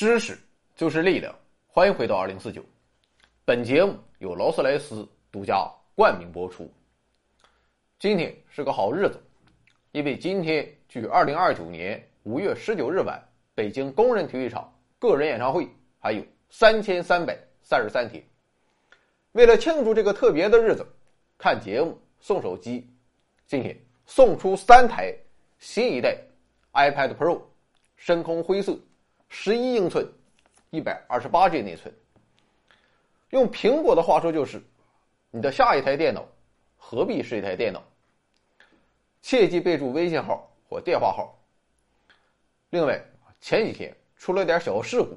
知识就是力量，欢迎回到二零四九。本节目由劳斯莱斯独家冠名播出。今天是个好日子，因为今天距二零二九年五月十九日晚北京工人体育场个人演唱会还有三千三百三十三天。为了庆祝这个特别的日子，看节目送手机，今天送出三台新一代 iPad Pro，深空灰色。十一英寸，一百二十八 G 内存。用苹果的话说就是，你的下一台电脑何必是一台电脑？切记备注微信号或电话号。另外，前几天出了点小事故，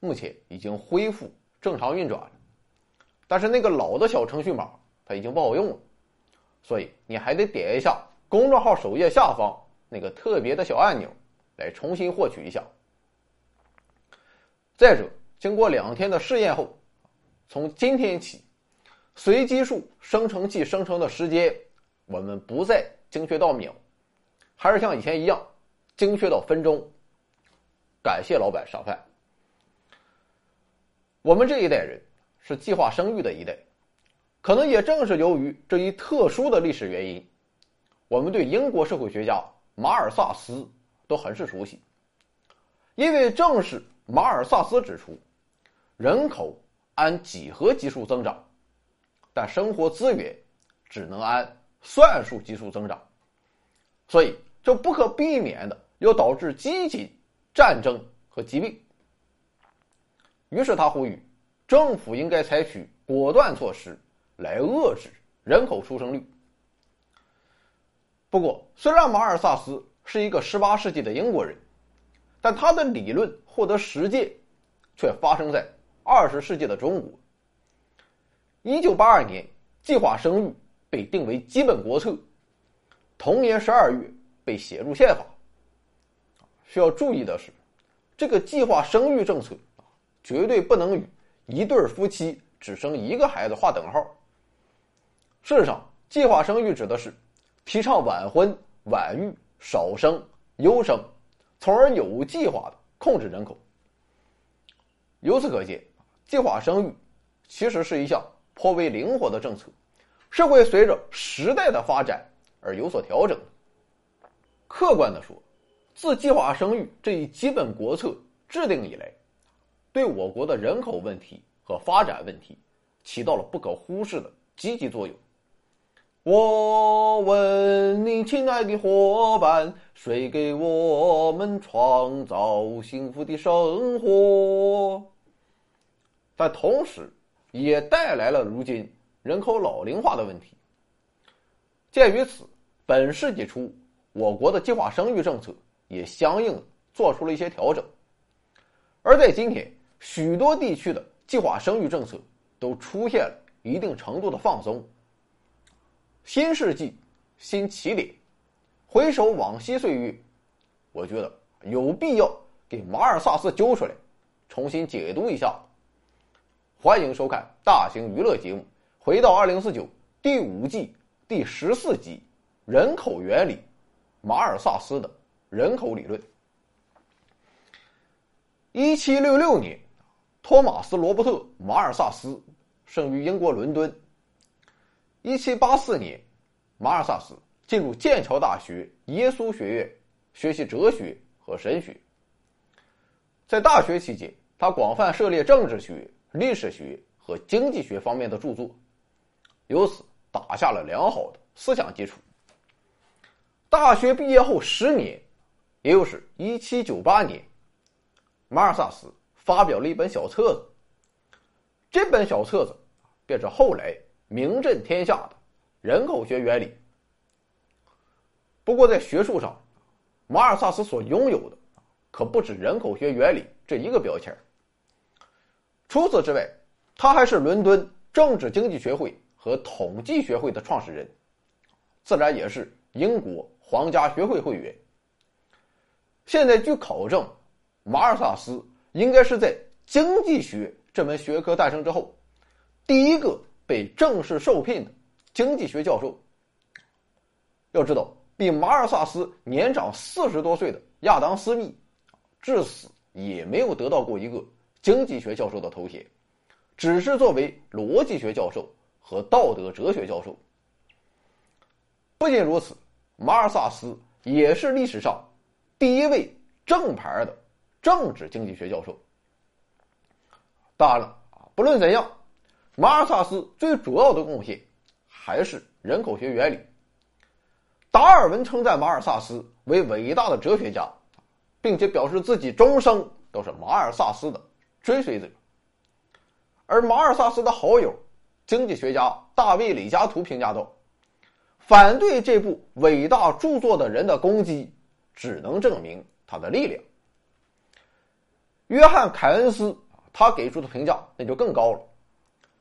目前已经恢复正常运转。但是那个老的小程序码它已经不好用了，所以你还得点一下公众号首页下方那个特别的小按钮，来重新获取一下。再者，经过两天的试验后，从今天起，随机数生成器生成的时间，我们不再精确到秒，还是像以前一样，精确到分钟。感谢老板赏饭。我们这一代人是计划生育的一代，可能也正是由于这一特殊的历史原因，我们对英国社会学家马尔萨斯都很是熟悉，因为正是。马尔萨斯指出，人口按几何级数增长，但生活资源只能按算术级数增长，所以这不可避免的要导致饥馑、战争和疾病。于是他呼吁，政府应该采取果断措施来遏制人口出生率。不过，虽然马尔萨斯是一个18世纪的英国人。但他的理论获得实践，却发生在二十世纪的中国。一九八二年，计划生育被定为基本国策，同年十二月被写入宪法。需要注意的是，这个计划生育政策绝对不能与一对夫妻只生一个孩子划等号。事实上，计划生育指的是提倡晚婚、晚育、少生、优生。从而有计划的控制人口。由此可见，计划生育其实是一项颇为灵活的政策，是会随着时代的发展而有所调整的。客观的说，自计划生育这一基本国策制定以来，对我国的人口问题和发展问题起到了不可忽视的积极作用。我问你，亲爱的伙伴，谁给我们创造幸福的生活？但同时，也带来了如今人口老龄化的问题。鉴于此，本世纪初，我国的计划生育政策也相应做出了一些调整。而在今天，许多地区的计划生育政策都出现了一定程度的放松。新世纪，新起点，回首往昔岁月，我觉得有必要给马尔萨斯揪出来，重新解读一下。欢迎收看大型娱乐节目《回到二零四九》第五季第十四集《人口原理》，马尔萨斯的人口理论。一七六六年，托马斯·罗伯特·马尔萨斯生于英国伦敦。一七八四年，马尔萨斯进入剑桥大学耶稣学院学习哲学和神学。在大学期间，他广泛涉猎政治学、历史学和经济学方面的著作，由此打下了良好的思想基础。大学毕业后十年，也就是一七九八年，马尔萨斯发表了一本小册子，这本小册子便是后来。名震天下的人口学原理。不过，在学术上，马尔萨斯所拥有的可不止人口学原理这一个标签除此之外，他还是伦敦政治经济学会和统计学会的创始人，自然也是英国皇家学会会员。现在据考证，马尔萨斯应该是在经济学这门学科诞生之后，第一个。被正式受聘的经济学教授。要知道，比马尔萨斯年长四十多岁的亚当·斯密，至死也没有得到过一个经济学教授的头衔，只是作为逻辑学教授和道德哲学教授。不仅如此，马尔萨斯也是历史上第一位正牌的政治经济学教授。当然了，不论怎样，马尔萨斯最主要的贡献还是人口学原理。达尔文称赞马尔萨斯为伟大的哲学家。并且表示自己终生都是马尔萨斯的追随者。而马尔萨斯的好友、经济学家大卫·李嘉图评价道：“反对这部伟大著作的人的攻击，只能证明他的力量。”约翰·凯恩斯他给出的评价那就更高了，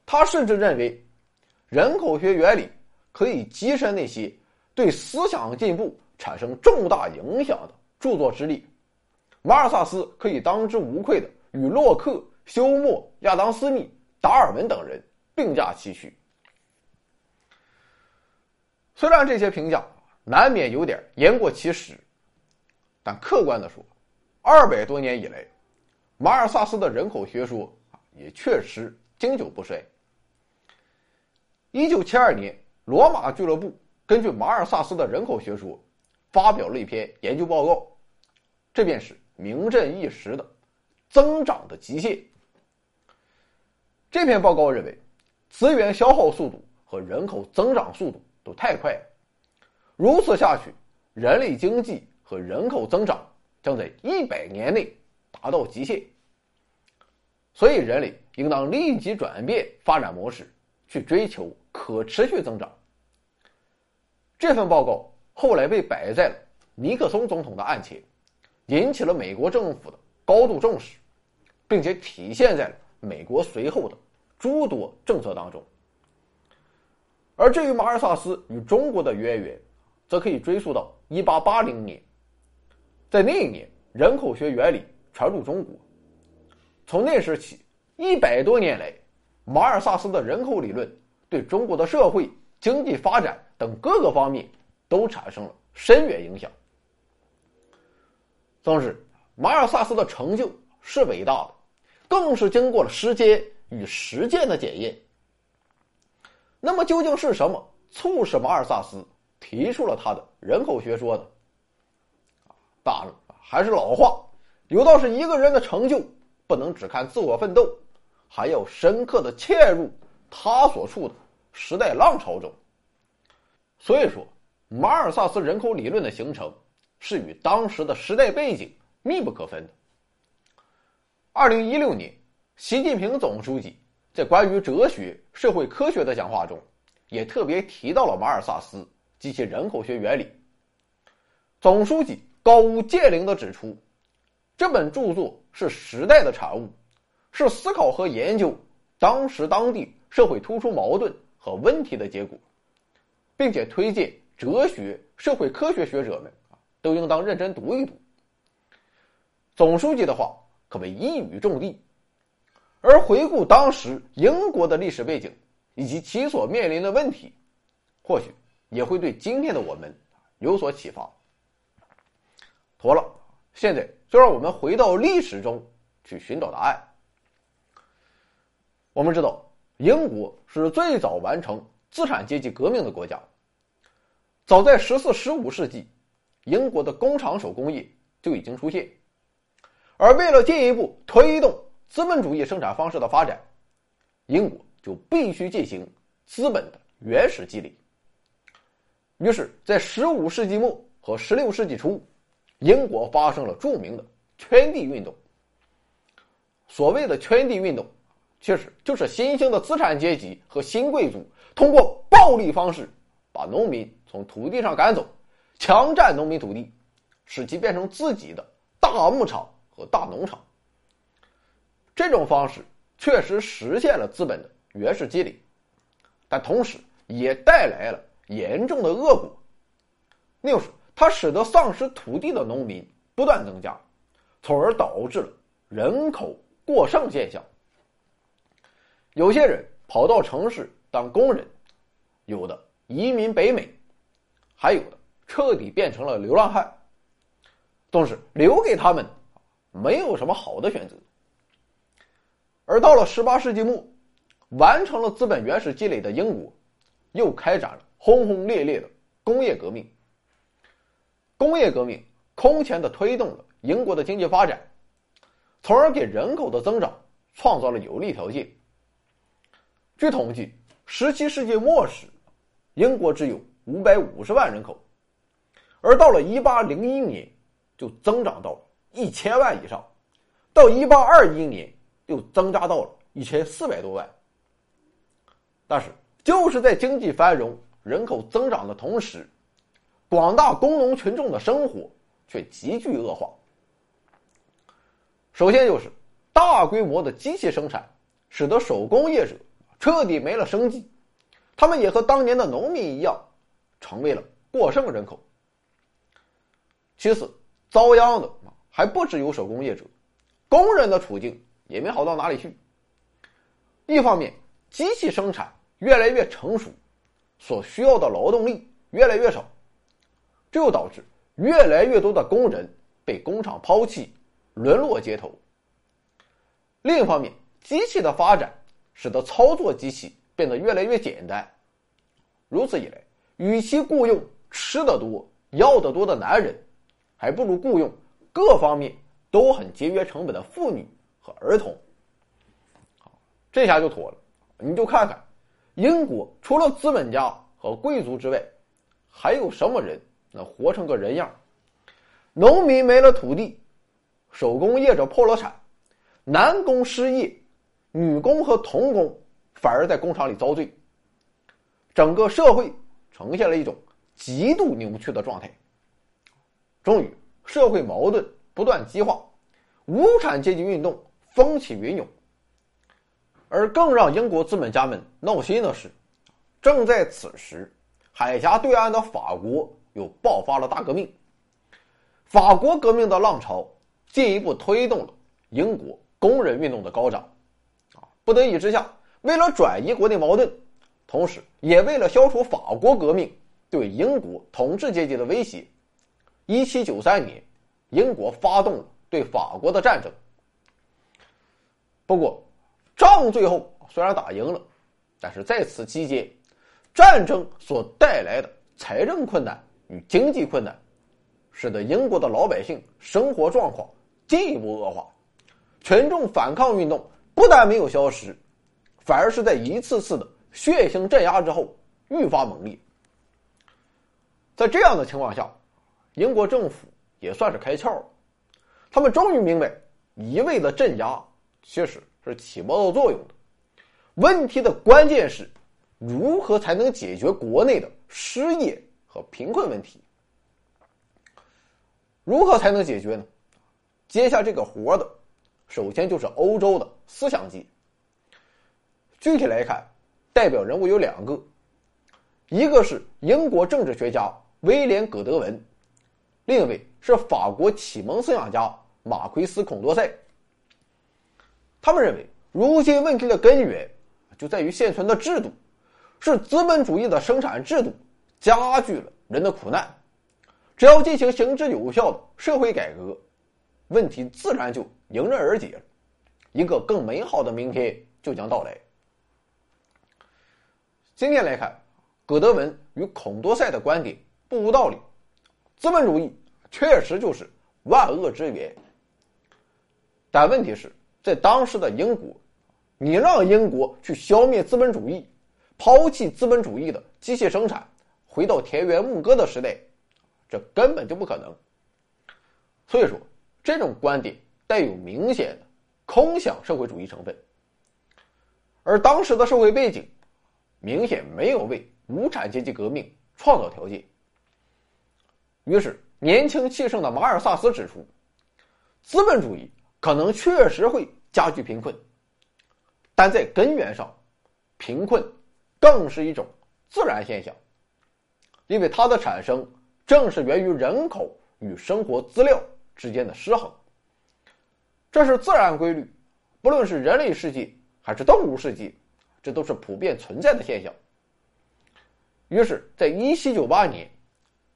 他甚至认为，人口学原理可以跻身那些对思想进步产生重大影响的著作之列。马尔萨斯可以当之无愧的与洛克、休谟、亚当·斯密、达尔文等人并驾齐驱。虽然这些评价难免有点言过其实，但客观的说，二百多年以来，马尔萨斯的人口学说也确实经久不衰。一九七二年，罗马俱乐部根据马尔萨斯的人口学说，发表了一篇研究报告，这便是。名震一时的增长的极限。这篇报告认为，资源消耗速度和人口增长速度都太快了，如此下去，人类经济和人口增长将在一百年内达到极限。所以，人类应当立即转变发展模式，去追求可持续增长。这份报告后来被摆在了尼克松总统的案前。引起了美国政府的高度重视，并且体现在了美国随后的诸多政策当中。而至于马尔萨斯与中国的渊源，则可以追溯到一八八零年，在那一年，人口学原理传入中国。从那时起，一百多年来，马尔萨斯的人口理论对中国的社会、经济发展等各个方面都产生了深远影响。总之，马尔萨斯的成就是伟大的，更是经过了时间与实践的检验。那么，究竟是什么促使马尔萨斯提出了他的人口学说呢？当然，还是老话，有道是一个人的成就不能只看自我奋斗，还要深刻的嵌入他所处的时代浪潮中。所以说，马尔萨斯人口理论的形成。是与当时的时代背景密不可分的。二零一六年，习近平总书记在关于哲学、社会科学的讲话中，也特别提到了马尔萨斯及其人口学原理。总书记高屋建瓴的指出，这本著作是时代的产物，是思考和研究当时当地社会突出矛盾和问题的结果，并且推荐哲学、社会科学学者们啊。都应当认真读一读。总书记的话可谓一语中的，而回顾当时英国的历史背景以及其所面临的问题，或许也会对今天的我们有所启发。妥了，现在就让我们回到历史中去寻找答案。我们知道，英国是最早完成资产阶级革命的国家，早在十四、十五世纪。英国的工厂手工业就已经出现，而为了进一步推动资本主义生产方式的发展，英国就必须进行资本的原始积累。于是，在十五世纪末和十六世纪初，英国发生了著名的圈地运动。所谓的圈地运动，其实就是新兴的资产阶级和新贵族通过暴力方式把农民从土地上赶走。强占农民土地，使其变成自己的大牧场和大农场。这种方式确实实现了资本的原始积累，但同时也带来了严重的恶果，那就是它使得丧失土地的农民不断增加，从而导致了人口过剩现象。有些人跑到城市当工人，有的移民北美，还有的。彻底变成了流浪汉，总是留给他们没有什么好的选择。而到了十八世纪末，完成了资本原始积累的英国，又开展了轰轰烈烈的工业革命。工业革命空前的推动了英国的经济发展，从而给人口的增长创造了有利条件。据统计，十七世纪末时，英国只有五百五十万人口，而到了一八零一年，就增长到了一千万以上，到一八二一年又增加到了一千四百多万。但是，就是在经济繁荣、人口增长的同时，广大工农群众的生活却急剧恶化。首先就是大规模的机器生产，使得手工业者彻底没了生计，他们也和当年的农民一样，成为了过剩人口。其次，遭殃的还不只有手工业者，工人的处境也没好到哪里去。一方面，机器生产越来越成熟，所需要的劳动力越来越少。这又导致越来越多的工人被工厂抛弃，沦落街头。另一方面，机器的发展使得操作机器变得越来越简单。如此一来，与其雇佣吃得多、要得多的男人，还不如雇佣各方面都很节约成本的妇女和儿童。这下就妥了。你就看看，英国除了资本家和贵族之外，还有什么人？能活成个人样，农民没了土地，手工业者破了产，男工失业，女工和童工反而在工厂里遭罪，整个社会呈现了一种极度扭曲的状态。终于，社会矛盾不断激化，无产阶级运动风起云涌。而更让英国资本家们闹心的是，正在此时，海峡对岸的法国。又爆发了大革命，法国革命的浪潮进一步推动了英国工人运动的高涨，不得已之下，为了转移国内矛盾，同时也为了消除法国革命对英国统治阶级的威胁，一七九三年，英国发动对法国的战争。不过，仗最后虽然打赢了，但是在此期间，战争所带来的财政困难。与经济困难，使得英国的老百姓生活状况进一步恶化，群众反抗运动不但没有消失，反而是在一次次的血腥镇压之后愈发猛烈。在这样的情况下，英国政府也算是开窍了，他们终于明白，一味的镇压其实是起不到作用的。问题的关键是，如何才能解决国内的失业和？贫困问题如何才能解决呢？接下这个活的，首先就是欧洲的思想界。具体来看，代表人物有两个，一个是英国政治学家威廉·葛德文，另一位是法国启蒙思想家马奎斯·孔多塞。他们认为，如今问题的根源就在于现存的制度，是资本主义的生产制度。加剧了人的苦难，只要进行行之有效的社会改革，问题自然就迎刃而解了，一个更美好的明天就将到来。今天来看，葛德文与孔多塞的观点不无道理，资本主义确实就是万恶之源。但问题是在当时的英国，你让英国去消灭资本主义，抛弃资本主义的机械生产。回到田园牧歌的时代，这根本就不可能。所以说，这种观点带有明显的空想社会主义成分。而当时的社会背景，明显没有为无产阶级革命创造条件。于是，年轻气盛的马尔萨斯指出，资本主义可能确实会加剧贫困，但在根源上，贫困更是一种自然现象。因为它的产生正是源于人口与生活资料之间的失衡，这是自然规律，不论是人类世界还是动物世界，这都是普遍存在的现象。于是，在一七九八年，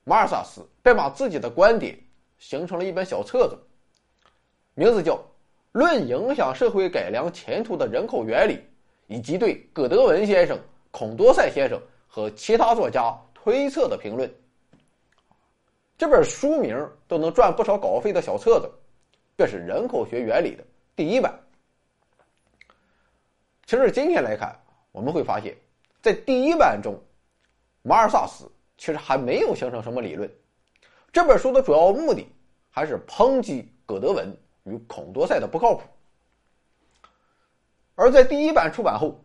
马尔萨斯便把自己的观点形成了一本小册子，名字叫《论影响社会改良前途的人口原理》，以及对葛德文先生、孔多塞先生和其他作家推测的评论。这本书名都能赚不少稿费的小册子，这是人口学原理的第一版。其实今天来看，我们会发现，在第一版中，马尔萨斯其实还没有形成什么理论。这本书的主要目的还是抨击葛德文与孔多塞的不靠谱。而在第一版出版后，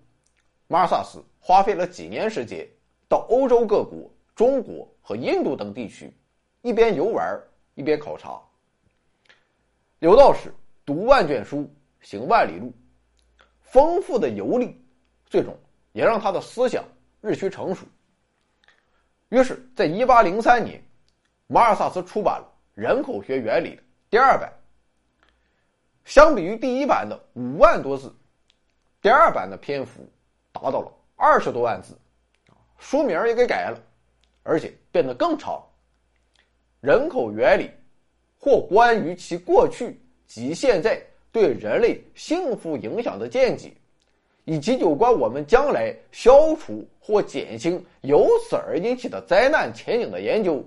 马尔萨斯花费了几年时间，到欧洲各国、中国和印度等地区，一边游玩一边考察。有道是“读万卷书，行万里路”，丰富的游历，最终也让他的思想日趋成熟。于是，在一八零三年。马尔萨斯出版了《人口学原理》的第二版。相比于第一版的五万多字，第二版的篇幅达到了二十多万字，书名也给改了，而且变得更长。人口原理，或关于其过去及现在对人类幸福影响的见解，以及有关我们将来消除或减轻由此而引起的灾难前景的研究。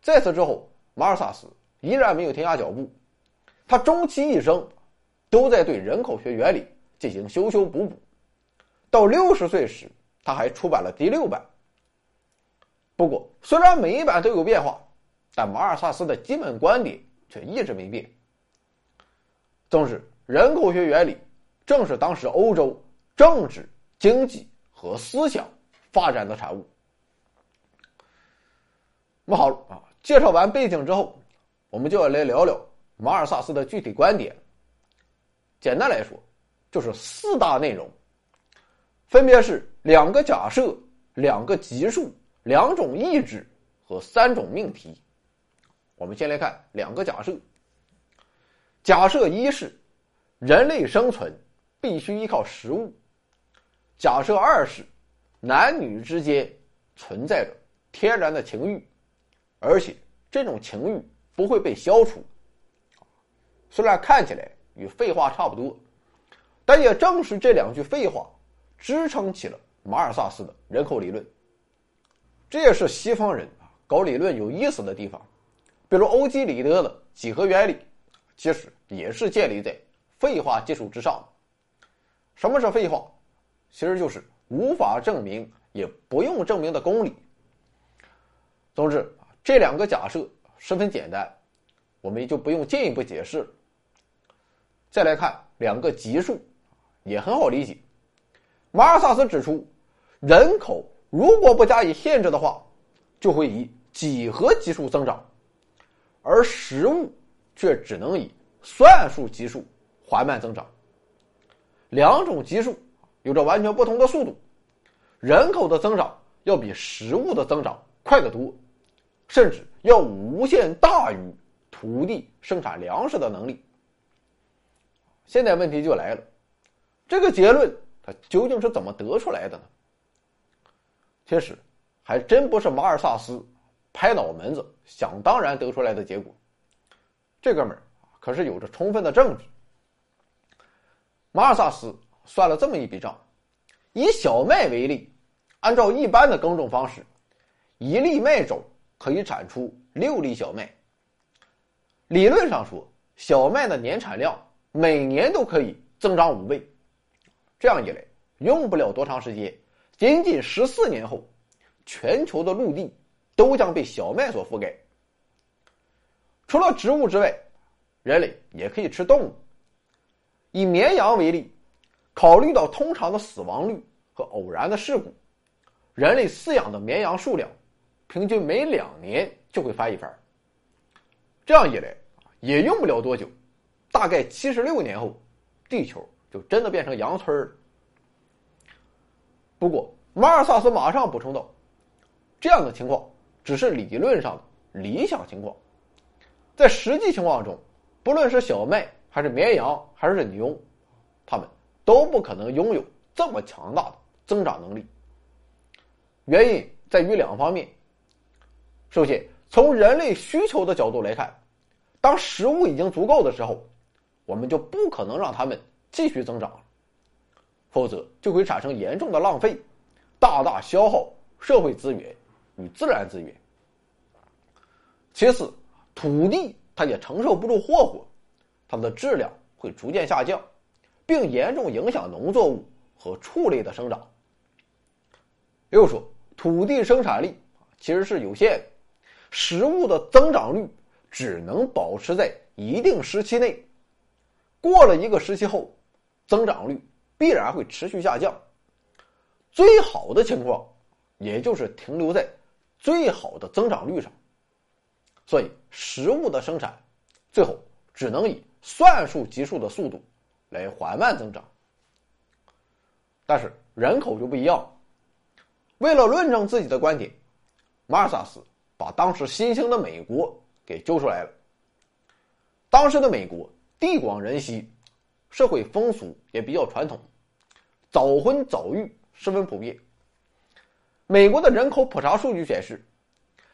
在此之后，马尔萨斯依然没有停下脚步，他终其一生都在对人口学原理进行修修补补。到六十岁时，他还出版了第六版。不过，虽然每一版都有变化，但马尔萨斯的基本观点却一直没变。总之，人口学原理正是当时欧洲政治、经济和思想发展的产物。那么好啊。介绍完背景之后，我们就要来聊聊马尔萨斯的具体观点。简单来说，就是四大内容，分别是两个假设、两个级数、两种意志和三种命题。我们先来看两个假设。假设一是人类生存必须依靠食物；假设二是男女之间存在着天然的情欲。而且这种情欲不会被消除，虽然看起来与废话差不多，但也正是这两句废话支撑起了马尔萨斯的人口理论。这也是西方人搞理论有意思的地方，比如欧几里得的几何原理，其实也是建立在废话基础之上的。什么是废话？其实就是无法证明也不用证明的公理。总之。这两个假设十分简单，我们就不用进一步解释了。再来看两个级数，也很好理解。马尔萨斯指出，人口如果不加以限制的话，就会以几何级数增长，而食物却只能以算术级数缓慢增长。两种级数有着完全不同的速度，人口的增长要比食物的增长快得多。甚至要无限大于土地生产粮食的能力。现在问题就来了，这个结论它究竟是怎么得出来的呢？其实，还真不是马尔萨斯拍脑门子想当然得出来的结果。这哥们儿可是有着充分的证据。马尔萨斯算了这么一笔账：以小麦为例，按照一般的耕种方式，一粒麦种。可以产出六粒小麦。理论上说，小麦的年产量每年都可以增长五倍。这样一来，用不了多长时间，仅仅十四年后，全球的陆地都将被小麦所覆盖。除了植物之外，人类也可以吃动物。以绵羊为例，考虑到通常的死亡率和偶然的事故，人类饲养的绵羊数量。平均每两年就会翻一番，这样一来也用不了多久，大概七十六年后，地球就真的变成羊村了。不过，马尔萨斯马上补充道：“这样的情况只是理论上的理想情况，在实际情况中，不论是小麦还是绵羊还是牛，它们都不可能拥有这么强大的增长能力。原因在于两方面。”首先，从人类需求的角度来看，当食物已经足够的时候，我们就不可能让它们继续增长，否则就会产生严重的浪费，大大消耗社会资源与自然资源。其次，土地它也承受不住霍霍，它的质量会逐渐下降，并严重影响农作物和畜类的生长。又说，土地生产力其实是有限的，食物的增长率只能保持在一定时期内，过了一个时期后，增长率必然会持续下降。最好的情况，也就是停留在最好的增长率上。所以，食物的生产最后只能以算术级数的速度来缓慢增长。但是人口就不一样。为了论证自己的观点，马尔萨斯把当时新兴的美国给揪出来了。当时的美国地广人稀，社会风俗也比较传统，早婚早育十分普遍。美国的人口普查数据显示，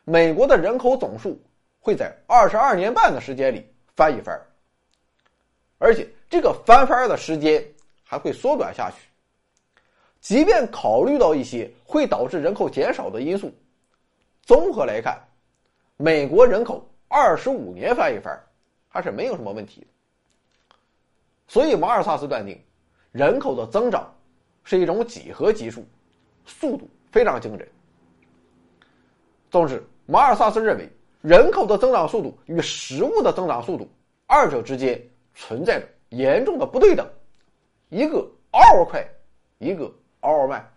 美国的人口总数。会在二十二年半的时间里翻一番，而且这个翻番的时间还会缩短下去。即便考虑到一些会导致人口减少的因素，综合来看，美国人口二十五年翻一番还是没有什么问题。所以马尔萨斯断定，人口的增长是一种几何级数，速度非常惊人。总之，马尔萨斯认为。人口的增长速度与食物的增长速度，二者之间存在着严重的不对等，一个嗷嗷快，一个嗷嗷慢。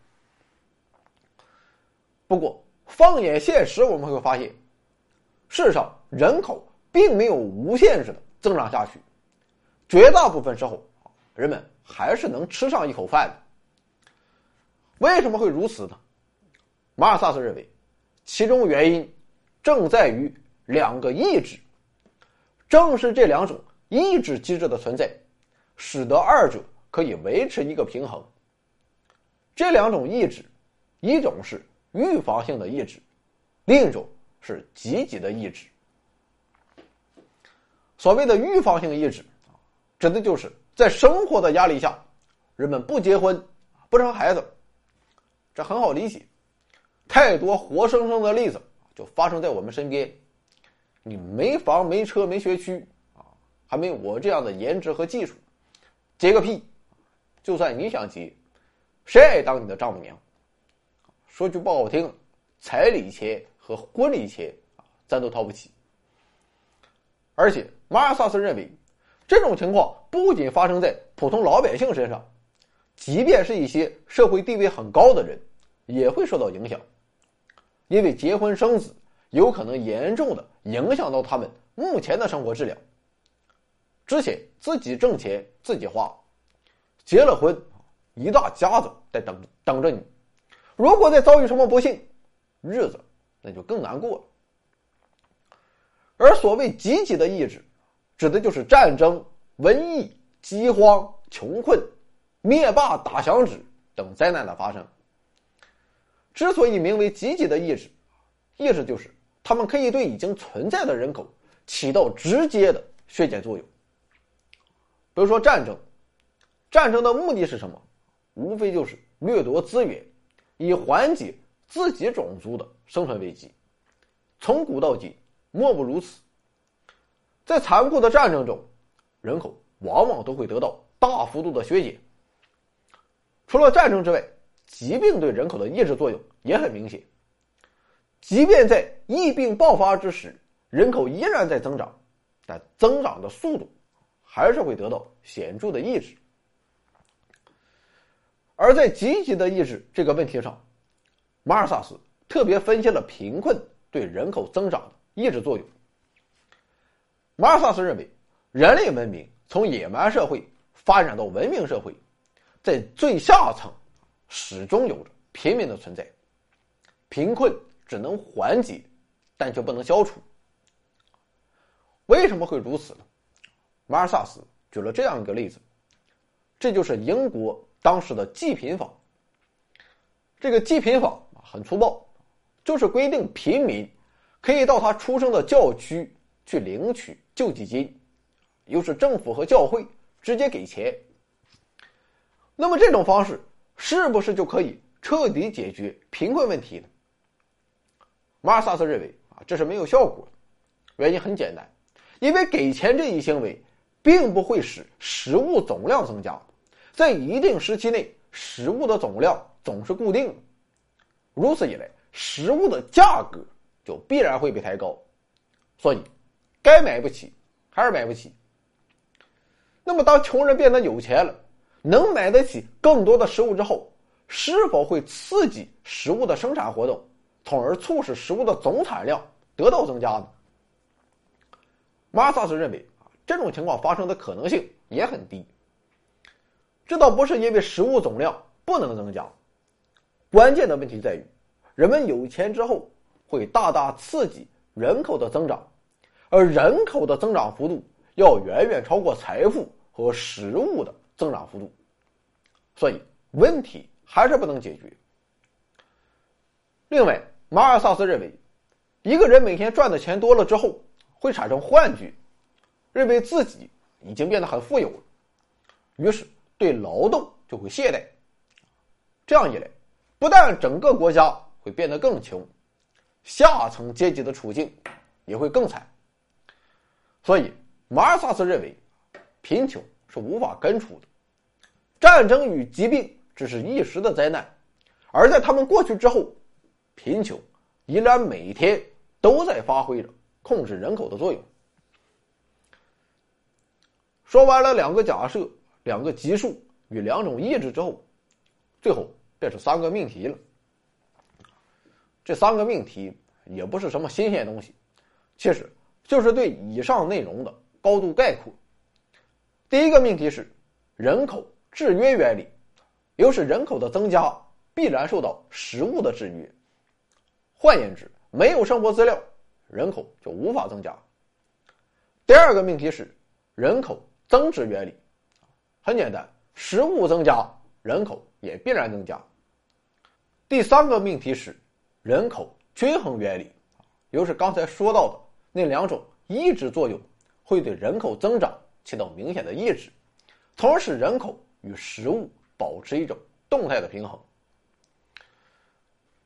不过，放眼现实，我们会发现，事实上人口并没有无限制的增长下去，绝大部分时候，人们还是能吃上一口饭的。为什么会如此呢？马尔萨斯认为，其中原因。正在于两个意志，正是这两种意志机制的存在，使得二者可以维持一个平衡。这两种意志，一种是预防性的意志，另一种是积极的意志。所谓的预防性意志，指的就是在生活的压力下，人们不结婚、不生孩子，这很好理解，太多活生生的例子。就发生在我们身边，你没房没车没学区啊，还没我这样的颜值和技术，结个屁！就算你想结，谁爱当你的丈母娘？说句不好听，彩礼钱和婚礼钱啊，咱都掏不起。而且马尔萨斯认为，这种情况不仅发生在普通老百姓身上，即便是一些社会地位很高的人，也会受到影响。因为结婚生子有可能严重的影响到他们目前的生活质量。之前自己挣钱自己花，结了婚，一大家子在等等着你。如果再遭遇什么不幸，日子那就更难过了。而所谓积极的意志，指的就是战争、瘟疫、饥荒、穷困、灭霸打响指等灾难的发生。之所以名为积极的意志，意思就是他们可以对已经存在的人口起到直接的削减作用。比如说战争，战争的目的是什么？无非就是掠夺资源，以缓解自己种族的生存危机。从古到今，莫不如此。在残酷的战争中，人口往往都会得到大幅度的削减。除了战争之外，疾病对人口的抑制作用也很明显。即便在疫病爆发之时，人口依然在增长，但增长的速度还是会得到显著的抑制。而在积极的抑制这个问题上，马尔萨斯特别分析了贫困对人口增长的抑制作用。马尔萨斯认为，人类文明从野蛮社会发展到文明社会，在最下层。始终有着平民的存在，贫困只能缓解，但却不能消除。为什么会如此呢？马尔萨斯举了这样一个例子，这就是英国当时的济贫法。这个济贫法很粗暴，就是规定平民可以到他出生的教区去领取救济金，又是政府和教会直接给钱。那么这种方式是不是就可以彻底解决贫困问题呢？马尔萨斯认为啊，这是没有效果的。原因很简单，因为给钱这一行为并不会使食物总量增加，在一定时期内，食物的总量总是固定的。如此一来，食物的价格就必然会被抬高，所以该买不起还是买不起。那么，当穷人变得有钱了，能买得起更多的食物之后，是否会刺激食物的生产活动，从而促使食物的总产量得到增加呢？马萨斯认为啊，这种情况发生的可能性也很低。这倒不是因为食物总量不能增加。关键的问题在于，人们有钱之后会大大刺激人口的增长，而人口的增长幅度要远远超过财富和食物的增长幅度，所以问题还是不能解决。另外，马尔萨斯认为，一个人每天赚的钱多了之后，会产生幻觉，认为自己已经变得很富有了，于是对劳动就会懈怠，这样一来。不但整个国家会变得更穷，下层阶级的处境也会更惨。所以，马尔萨斯认为，贫穷是无法根除的，战争与疾病只是一时的灾难，而在他们过去之后，贫穷依然每天都在发挥着控制人口的作用。说完了两个假设、两个级数与两种意志之后，最后。便是三个命题了。这三个命题也不是什么新鲜东西，其实就是对以上内容的高度概括。第一个命题是人口制约原理，又是人口的增加必然受到食物的制约。换言之，没有生活资料，人口就无法增加。第二个命题是人口增值原理，很简单，食物增加，人口也必然增加。第三个命题是人口均衡原理，又是刚才说到的那两种抑制作用，会对人口增长起到明显的抑制，从而使人口与食物保持一种动态的平衡。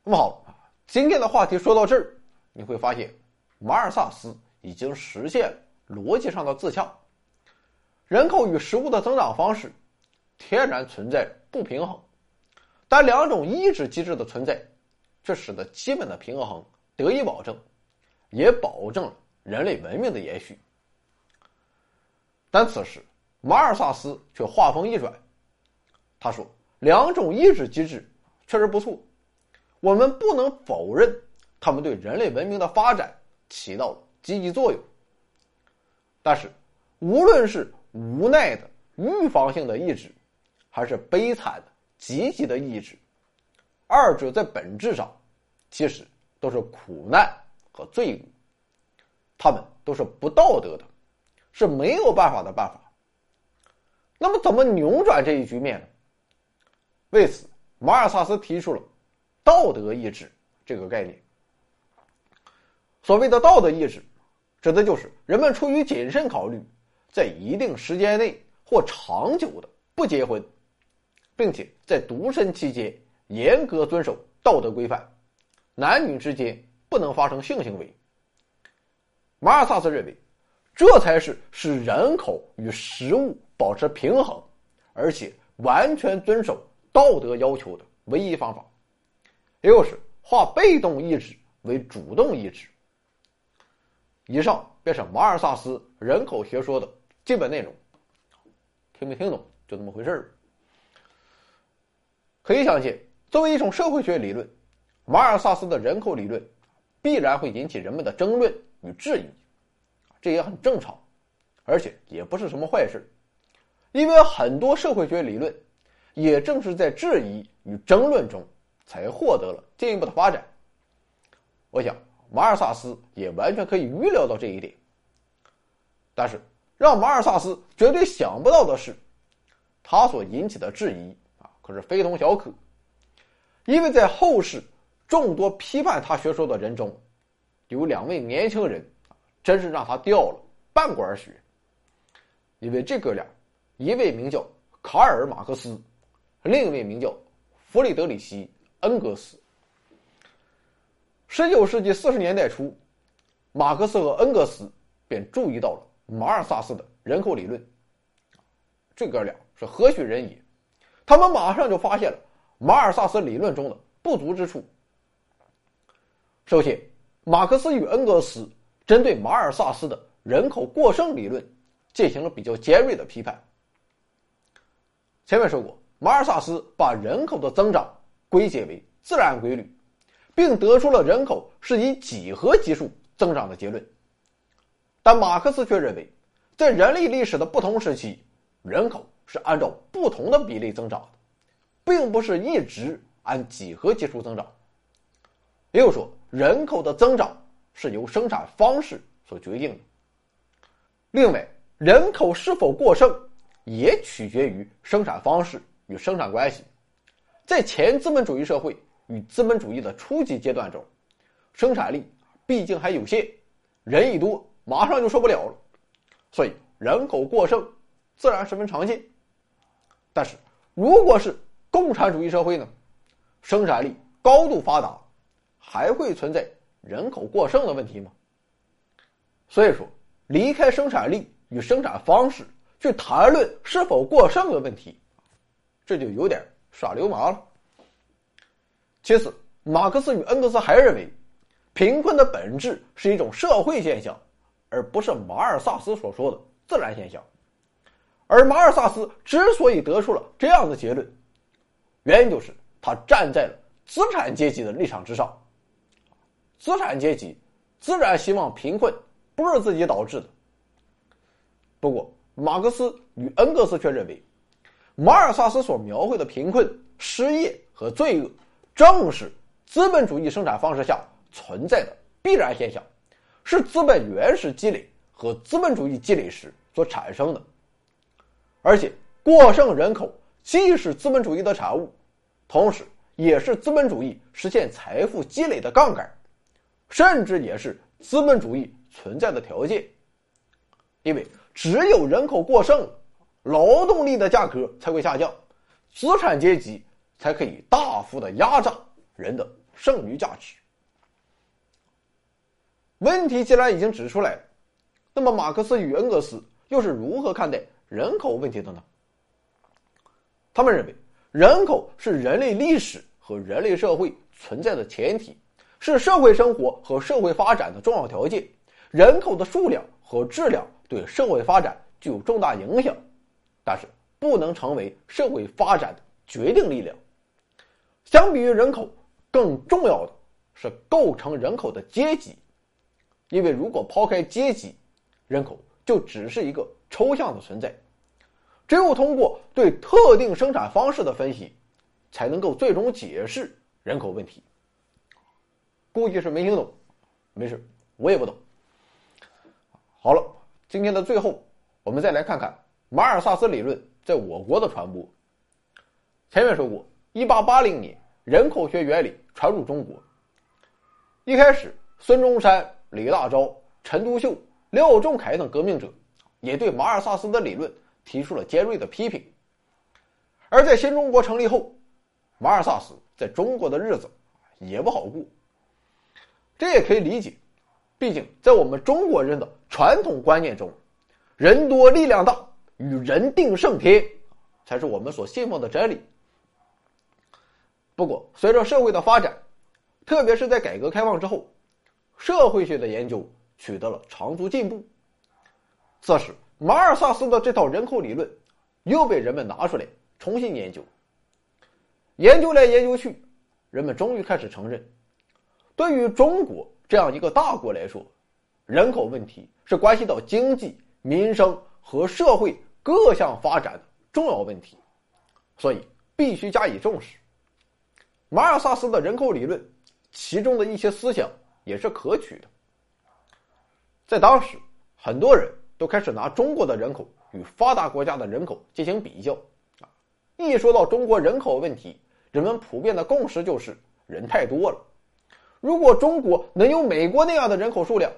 那么好，今天的话题说到这儿，你会发现马尔萨斯已经实现逻辑上的自洽，人口与食物的增长方式天然存在不平衡。但两种抑制机制的存在，却使得基本的平衡得以保证，也保证了人类文明的延续。但此时，马尔萨斯却话锋一转，他说：“两种抑制机制确实不错，我们不能否认他们对人类文明的发展起到了积极作用。但是，无论是无奈的预防性的抑制，还是悲惨的。”积极的意志，二者在本质上其实都是苦难和罪恶，他们都是不道德的，是没有办法的办法。那么，怎么扭转这一局面呢？为此，马尔萨斯提出了“道德意志”这个概念。所谓的道德意志，指的就是人们出于谨慎考虑，在一定时间内或长久的不结婚。并且在独身期间严格遵守道德规范，男女之间不能发生性行为。马尔萨斯认为，这才是使人口与食物保持平衡，而且完全遵守道德要求的唯一方法，也就是化被动意志为主动意志。以上便是马尔萨斯人口学说的基本内容，听没听懂就这么回事儿。可以相信，作为一种社会学理论，马尔萨斯的人口理论必然会引起人们的争论与质疑，这也很正常，而且也不是什么坏事，因为很多社会学理论也正是在质疑与争论中才获得了进一步的发展。我想，马尔萨斯也完全可以预料到这一点，但是让马尔萨斯绝对想不到的是，他所引起的质疑啊。可是非同小可，因为在后世众多批判他学说的人中，有两位年轻人啊真是让他掉了半管血。因为这哥俩，一位名叫卡尔·马克思，另一位名叫弗里德里希·恩格斯。十九世纪四十年代初，马克思和恩格斯便注意到了马尔萨斯的人口理论。这哥俩是何许人也？他们马上就发现了马尔萨斯理论中的不足之处。首先，马克思与恩格斯针对马尔萨斯的人口过剩理论进行了比较尖锐的批判。前面说过，马尔萨斯把人口的增长归结为自然规律。并得出了人口是以几何级数增长的结论，但马克思却认为，在人类历史的不同时期，人口是按照不同的比例增长的，并不是一直按几何级数增长。也就是说，人口的增长是由生产方式所决定的。另外，人口是否过剩也取决于生产方式与生产关系，在前资本主义社会。与资本主义的初级阶段中，生产力毕竟还有限，人一多马上就受不了了，所以人口过剩自然十分常见。但是，如果是共产主义社会呢？生产力高度发达，还会存在人口过剩的问题吗？所以说，离开生产力与生产方式去谈论是否过剩的问题，这就有点耍流氓了。其次，马克思与恩格斯还认为，贫困的本质是一种社会现象，而不是马尔萨斯所说的自然现象。而马尔萨斯之所以得出了这样的结论，原因就是他站在了资产阶级的立场之上。资产阶级自然希望贫困不是自己导致的。不过，马克思与恩格斯却认为，马尔萨斯所描绘的贫困、失业和罪恶。正是资本主义生产方式下存在的必然现象，是资本原始积累和资本主义积累时所产生的。而且，过剩人口既是资本主义的产物，同时也是资本主义实现财富积累的杠杆，甚至也是资本主义存在的条件。因为只有人口过剩，劳动力的价格才会下降，资产阶级。才可以大幅的压榨人的剩余价值。问题既然已经指出来了，那么马克思与恩格斯又是如何看待人口问题的呢？他们认为，人口是人类历史和人类社会存在的前提，是社会生活和社会发展的重要条件。人口的数量和质量对社会发展具有重大影响，但是不能成为社会发展的决定力量。相比于人口，更重要的是构成人口的阶级，因为如果抛开阶级，人口就只是一个抽象的存在。只有通过对特定生产方式的分析，才能够最终解释人口问题。估计是没听懂，没事，我也不懂。好了，今天的最后，我们再来看看马尔萨斯理论在我国的传播。前面说过。一八八零年，人口学原理传入中国。一开始，孙中山、李大钊、陈独秀、廖仲恺等革命者也对马尔萨斯的理论提出了尖锐的批评。而在新中国成立后，马尔萨斯在中国的日子也不好过。这也可以理解，毕竟在我们中国人的传统观念中，人多力量大，与人定胜天，才是我们所信奉的真理。不过，随着社会的发展，特别是在改革开放之后，社会学的研究取得了长足进步。这时，马尔萨斯的这套人口理论又被人们拿出来重新研究。研究来研究去，人们终于开始承认，对于中国这样一个大国来说，人口问题是关系到经济、民生和社会各项发展的重要问题，所以必须加以重视。马尔萨斯的人口理论，其中的一些思想也是可取的。在当时，很多人都开始拿中国的人口与发达国家的人口进行比较。啊，一说到中国人口问题，人们普遍的共识就是人太多了。如果中国能有美国那样的人口数量，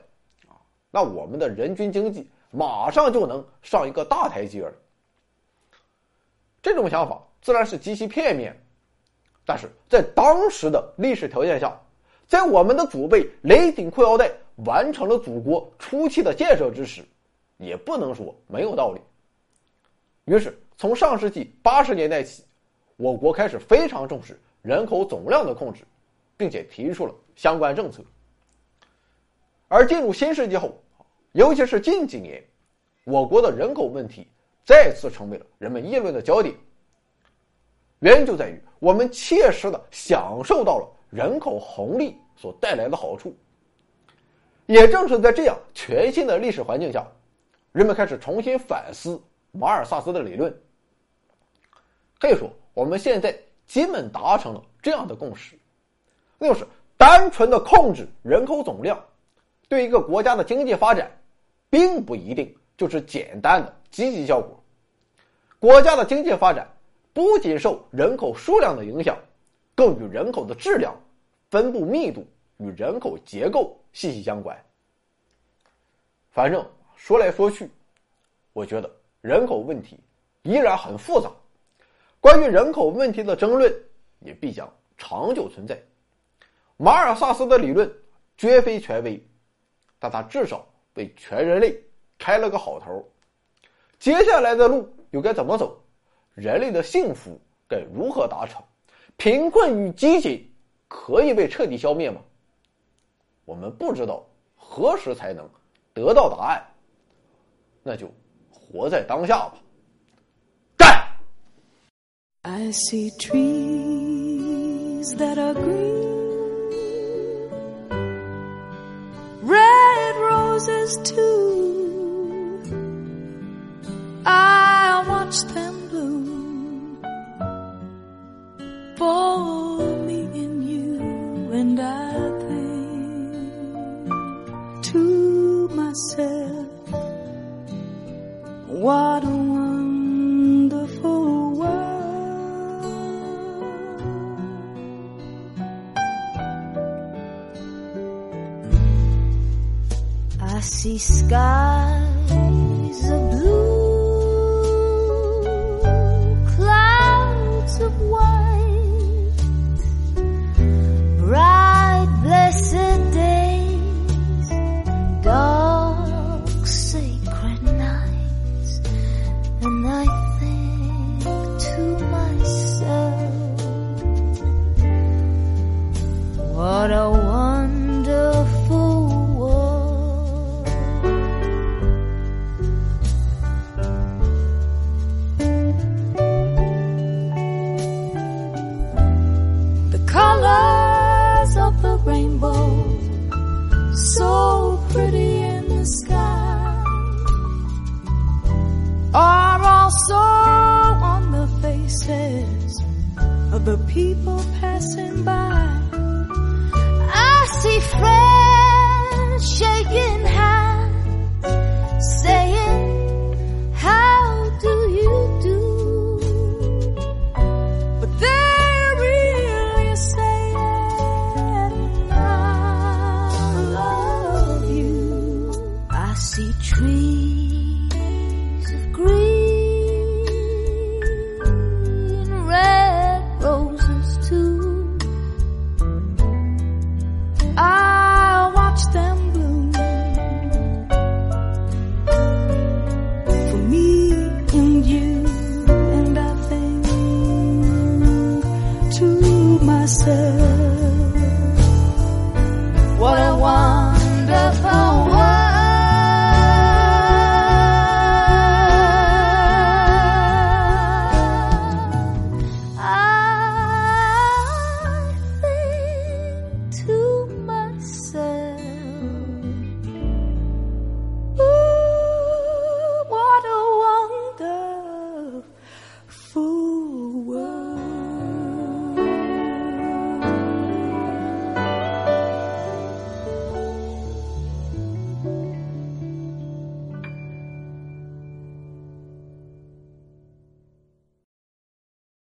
啊，那我们的人均经济马上就能上一个大台阶了。这种想法自然是极其片面，但是在当时的历史条件下，在我们的祖辈勒紧裤腰带完成了祖国初期的建设之时，也不能说没有道理。于是，从上世纪八十年代起，我国开始非常重视人口总量的控制，并且提出了相关政策。而进入新世纪后，尤其是近几年，我国的人口问题再次成为了人们议论的焦点。原因就在于我们切实的享受到了人口红利所带来的好处。也正是在这样全新的历史环境下，人们开始重新反思马尔萨斯的理论。可以说，我们现在基本达成了这样的共识，那就是单纯的控制人口总量。对一个国家的经济发展，并不一定就是简单的积极效果。国家的经济发展不仅受人口数量的影响，更与人口的质量、分布密度与人口结构息息相关。反正说来说去，我觉得人口问题依然很复杂，关于人口问题的争论也必将长久存在。马尔萨斯的理论绝非权威。但他至少为全人类开了个好头。接下来的路又该怎么走？人类的幸福该如何达成？贫困与饥馑可以被彻底消灭吗？我们不知道何时才能得到答案。那就活在当下吧。干！I see trees that are green. Too. I watch them bloom for me and you, and I think to myself, what see sky.